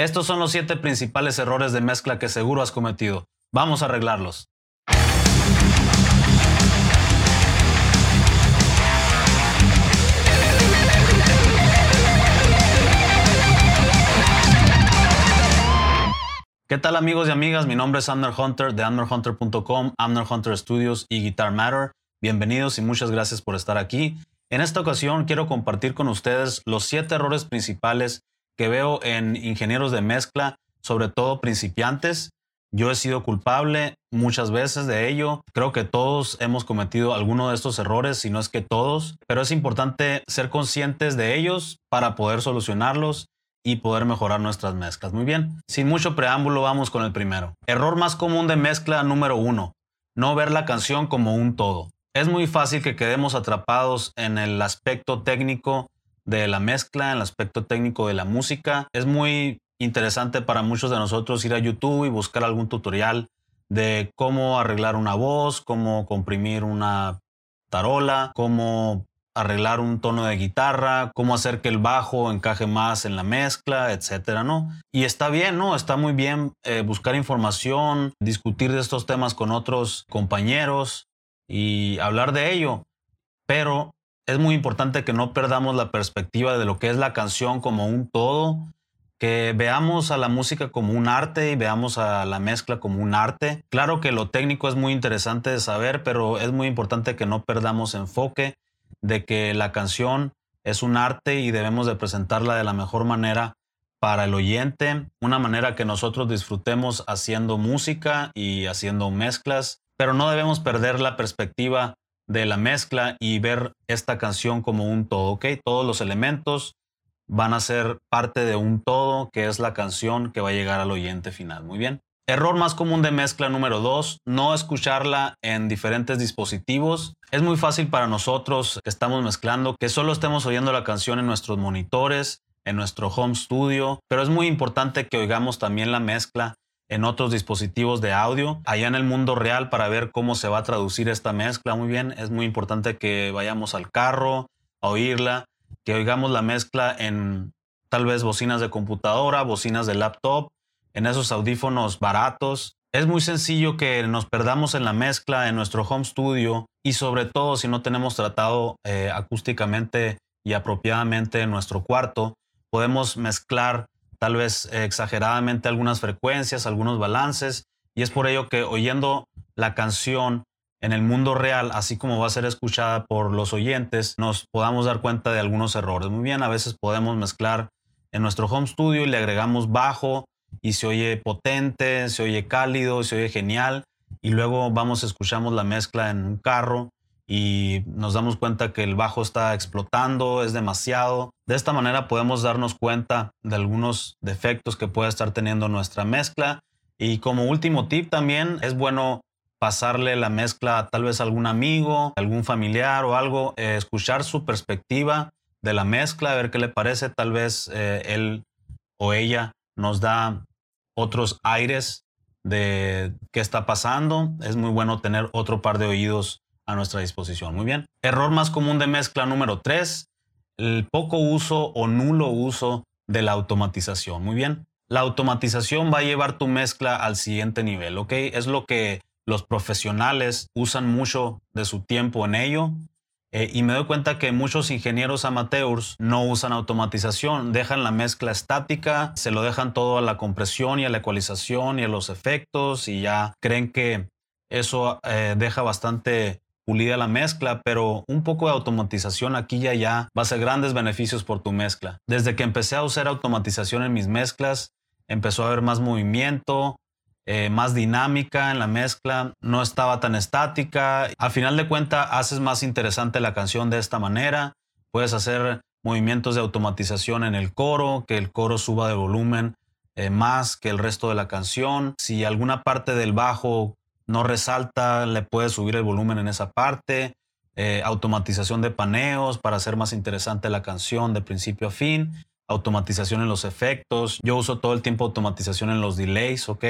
Estos son los siete principales errores de mezcla que seguro has cometido. Vamos a arreglarlos. ¿Qué tal amigos y amigas? Mi nombre es Amner Hunter de AmnerHunter.com, Amner Hunter Studios y Guitar Matter. Bienvenidos y muchas gracias por estar aquí. En esta ocasión quiero compartir con ustedes los siete errores principales que veo en ingenieros de mezcla, sobre todo principiantes. Yo he sido culpable muchas veces de ello. Creo que todos hemos cometido alguno de estos errores, si no es que todos, pero es importante ser conscientes de ellos para poder solucionarlos y poder mejorar nuestras mezclas. Muy bien, sin mucho preámbulo vamos con el primero. Error más común de mezcla número uno, no ver la canción como un todo. Es muy fácil que quedemos atrapados en el aspecto técnico de la mezcla, en el aspecto técnico de la música. Es muy interesante para muchos de nosotros ir a YouTube y buscar algún tutorial de cómo arreglar una voz, cómo comprimir una tarola, cómo arreglar un tono de guitarra, cómo hacer que el bajo encaje más en la mezcla, etcétera, ¿no? Y está bien, ¿no? Está muy bien eh, buscar información, discutir de estos temas con otros compañeros y hablar de ello, pero es muy importante que no perdamos la perspectiva de lo que es la canción como un todo, que veamos a la música como un arte y veamos a la mezcla como un arte. Claro que lo técnico es muy interesante de saber, pero es muy importante que no perdamos enfoque de que la canción es un arte y debemos de presentarla de la mejor manera para el oyente, una manera que nosotros disfrutemos haciendo música y haciendo mezclas, pero no debemos perder la perspectiva de la mezcla y ver esta canción como un todo, ¿ok? Todos los elementos van a ser parte de un todo que es la canción que va a llegar al oyente final. Muy bien. Error más común de mezcla número 2, no escucharla en diferentes dispositivos. Es muy fácil para nosotros que estamos mezclando que solo estemos oyendo la canción en nuestros monitores, en nuestro home studio, pero es muy importante que oigamos también la mezcla en otros dispositivos de audio, allá en el mundo real para ver cómo se va a traducir esta mezcla. Muy bien, es muy importante que vayamos al carro a oírla, que oigamos la mezcla en tal vez bocinas de computadora, bocinas de laptop en esos audífonos baratos. Es muy sencillo que nos perdamos en la mezcla en nuestro home studio y sobre todo si no tenemos tratado eh, acústicamente y apropiadamente en nuestro cuarto, podemos mezclar tal vez exageradamente algunas frecuencias, algunos balances y es por ello que oyendo la canción en el mundo real, así como va a ser escuchada por los oyentes, nos podamos dar cuenta de algunos errores. Muy bien, a veces podemos mezclar en nuestro home studio y le agregamos bajo y se oye potente, se oye cálido, se oye genial. Y luego vamos, escuchamos la mezcla en un carro y nos damos cuenta que el bajo está explotando, es demasiado. De esta manera podemos darnos cuenta de algunos defectos que puede estar teniendo nuestra mezcla. Y como último tip también es bueno pasarle la mezcla tal vez a algún amigo, algún familiar o algo, eh, escuchar su perspectiva de la mezcla, a ver qué le parece, tal vez eh, él o ella nos da otros aires de qué está pasando. Es muy bueno tener otro par de oídos a nuestra disposición. Muy bien. Error más común de mezcla número 3, el poco uso o nulo uso de la automatización. Muy bien. La automatización va a llevar tu mezcla al siguiente nivel, ¿ok? Es lo que los profesionales usan mucho de su tiempo en ello. Eh, y me doy cuenta que muchos ingenieros amateurs no usan automatización, dejan la mezcla estática, se lo dejan todo a la compresión y a la ecualización y a los efectos y ya creen que eso eh, deja bastante pulida la mezcla, pero un poco de automatización aquí y allá va a ser grandes beneficios por tu mezcla. Desde que empecé a usar automatización en mis mezclas, empezó a haber más movimiento, eh, más dinámica en la mezcla, no estaba tan estática. A final de cuentas, haces más interesante la canción de esta manera. Puedes hacer movimientos de automatización en el coro, que el coro suba de volumen eh, más que el resto de la canción. Si alguna parte del bajo no resalta, le puedes subir el volumen en esa parte. Eh, automatización de paneos para hacer más interesante la canción de principio a fin. Automatización en los efectos. Yo uso todo el tiempo automatización en los delays, ¿ok?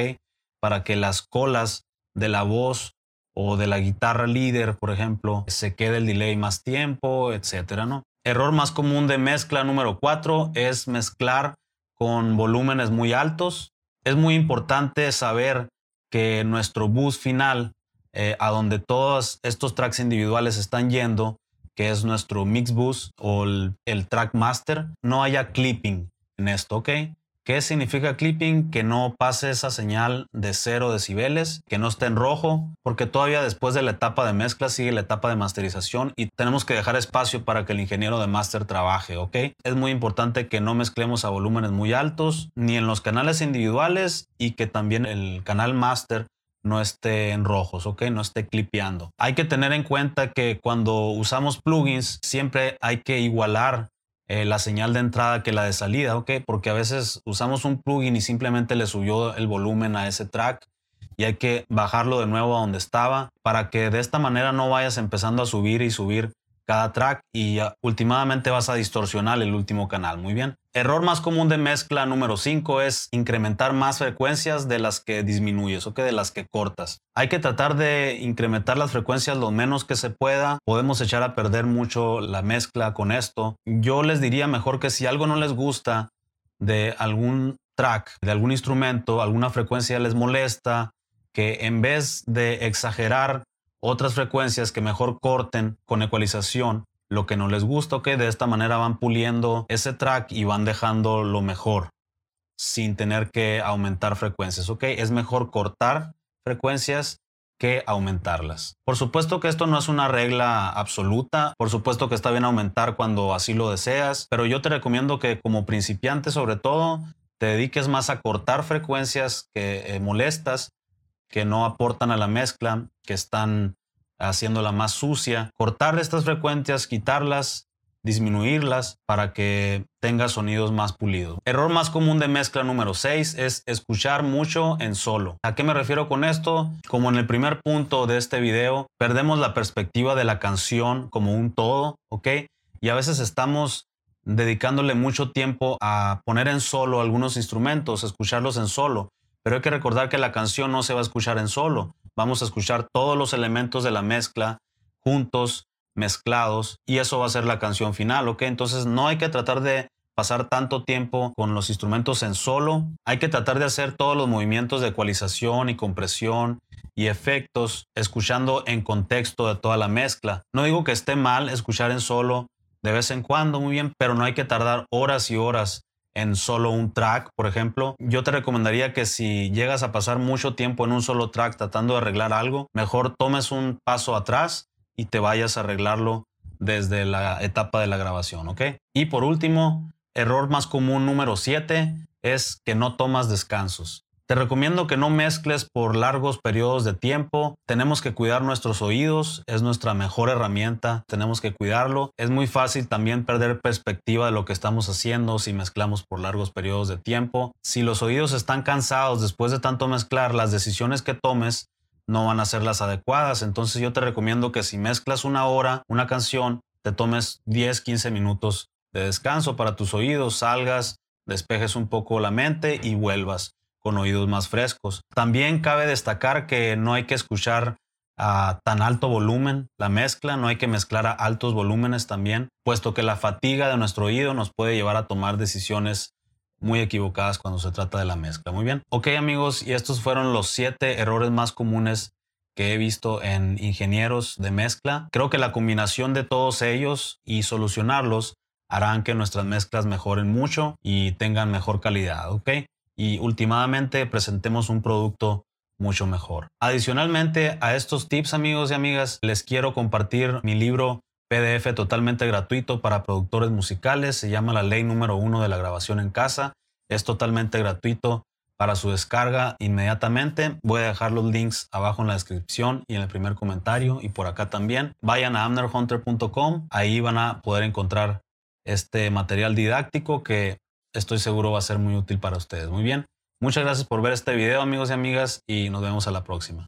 para que las colas de la voz o de la guitarra líder, por ejemplo, se quede el delay más tiempo, etcétera, ¿no? Error más común de mezcla número 4 es mezclar con volúmenes muy altos. Es muy importante saber que nuestro bus final, eh, a donde todos estos tracks individuales están yendo, que es nuestro mix bus o el, el track master, no haya clipping en esto, ¿ok? ¿Qué significa clipping? Que no pase esa señal de cero decibeles, que no esté en rojo, porque todavía después de la etapa de mezcla sigue la etapa de masterización y tenemos que dejar espacio para que el ingeniero de master trabaje, ¿ok? Es muy importante que no mezclemos a volúmenes muy altos, ni en los canales individuales y que también el canal master no esté en rojos, ¿ok? No esté clipeando. Hay que tener en cuenta que cuando usamos plugins siempre hay que igualar eh, la señal de entrada que la de salida, ¿ok? Porque a veces usamos un plugin y simplemente le subió el volumen a ese track y hay que bajarlo de nuevo a donde estaba para que de esta manera no vayas empezando a subir y subir cada track y últimamente vas a distorsionar el último canal. Muy bien. Error más común de mezcla número 5 es incrementar más frecuencias de las que disminuyes o que de las que cortas. Hay que tratar de incrementar las frecuencias lo menos que se pueda. Podemos echar a perder mucho la mezcla con esto. Yo les diría mejor que si algo no les gusta de algún track, de algún instrumento, alguna frecuencia les molesta, que en vez de exagerar otras frecuencias que mejor corten con ecualización lo que no les gusta, ok, de esta manera van puliendo ese track y van dejando lo mejor sin tener que aumentar frecuencias, ok, es mejor cortar frecuencias que aumentarlas. Por supuesto que esto no es una regla absoluta, por supuesto que está bien aumentar cuando así lo deseas, pero yo te recomiendo que como principiante sobre todo te dediques más a cortar frecuencias que eh, molestas que no aportan a la mezcla, que están haciéndola más sucia. Cortar estas frecuencias, quitarlas, disminuirlas para que tenga sonidos más pulidos. Error más común de mezcla número 6 es escuchar mucho en solo. ¿A qué me refiero con esto? Como en el primer punto de este video, perdemos la perspectiva de la canción como un todo, ¿ok? Y a veces estamos dedicándole mucho tiempo a poner en solo algunos instrumentos, escucharlos en solo. Pero hay que recordar que la canción no se va a escuchar en solo. Vamos a escuchar todos los elementos de la mezcla juntos, mezclados, y eso va a ser la canción final, ¿ok? Entonces no hay que tratar de pasar tanto tiempo con los instrumentos en solo. Hay que tratar de hacer todos los movimientos de ecualización y compresión y efectos escuchando en contexto de toda la mezcla. No digo que esté mal escuchar en solo de vez en cuando, muy bien, pero no hay que tardar horas y horas en solo un track, por ejemplo, yo te recomendaría que si llegas a pasar mucho tiempo en un solo track tratando de arreglar algo, mejor tomes un paso atrás y te vayas a arreglarlo desde la etapa de la grabación, ¿ok? Y por último, error más común número 7 es que no tomas descansos. Te recomiendo que no mezcles por largos periodos de tiempo. Tenemos que cuidar nuestros oídos, es nuestra mejor herramienta, tenemos que cuidarlo. Es muy fácil también perder perspectiva de lo que estamos haciendo si mezclamos por largos periodos de tiempo. Si los oídos están cansados después de tanto mezclar, las decisiones que tomes no van a ser las adecuadas. Entonces yo te recomiendo que si mezclas una hora, una canción, te tomes 10, 15 minutos de descanso para tus oídos, salgas, despejes un poco la mente y vuelvas con oídos más frescos. También cabe destacar que no hay que escuchar a tan alto volumen la mezcla, no hay que mezclar a altos volúmenes también, puesto que la fatiga de nuestro oído nos puede llevar a tomar decisiones muy equivocadas cuando se trata de la mezcla. Muy bien. Ok amigos, y estos fueron los siete errores más comunes que he visto en ingenieros de mezcla. Creo que la combinación de todos ellos y solucionarlos harán que nuestras mezclas mejoren mucho y tengan mejor calidad, ¿ok? Y últimamente presentemos un producto mucho mejor. Adicionalmente a estos tips amigos y amigas, les quiero compartir mi libro PDF totalmente gratuito para productores musicales. Se llama La Ley número uno de la grabación en casa. Es totalmente gratuito para su descarga inmediatamente. Voy a dejar los links abajo en la descripción y en el primer comentario y por acá también. Vayan a amnerhunter.com. Ahí van a poder encontrar este material didáctico que estoy seguro va a ser muy útil para ustedes. Muy bien. Muchas gracias por ver este video amigos y amigas y nos vemos a la próxima.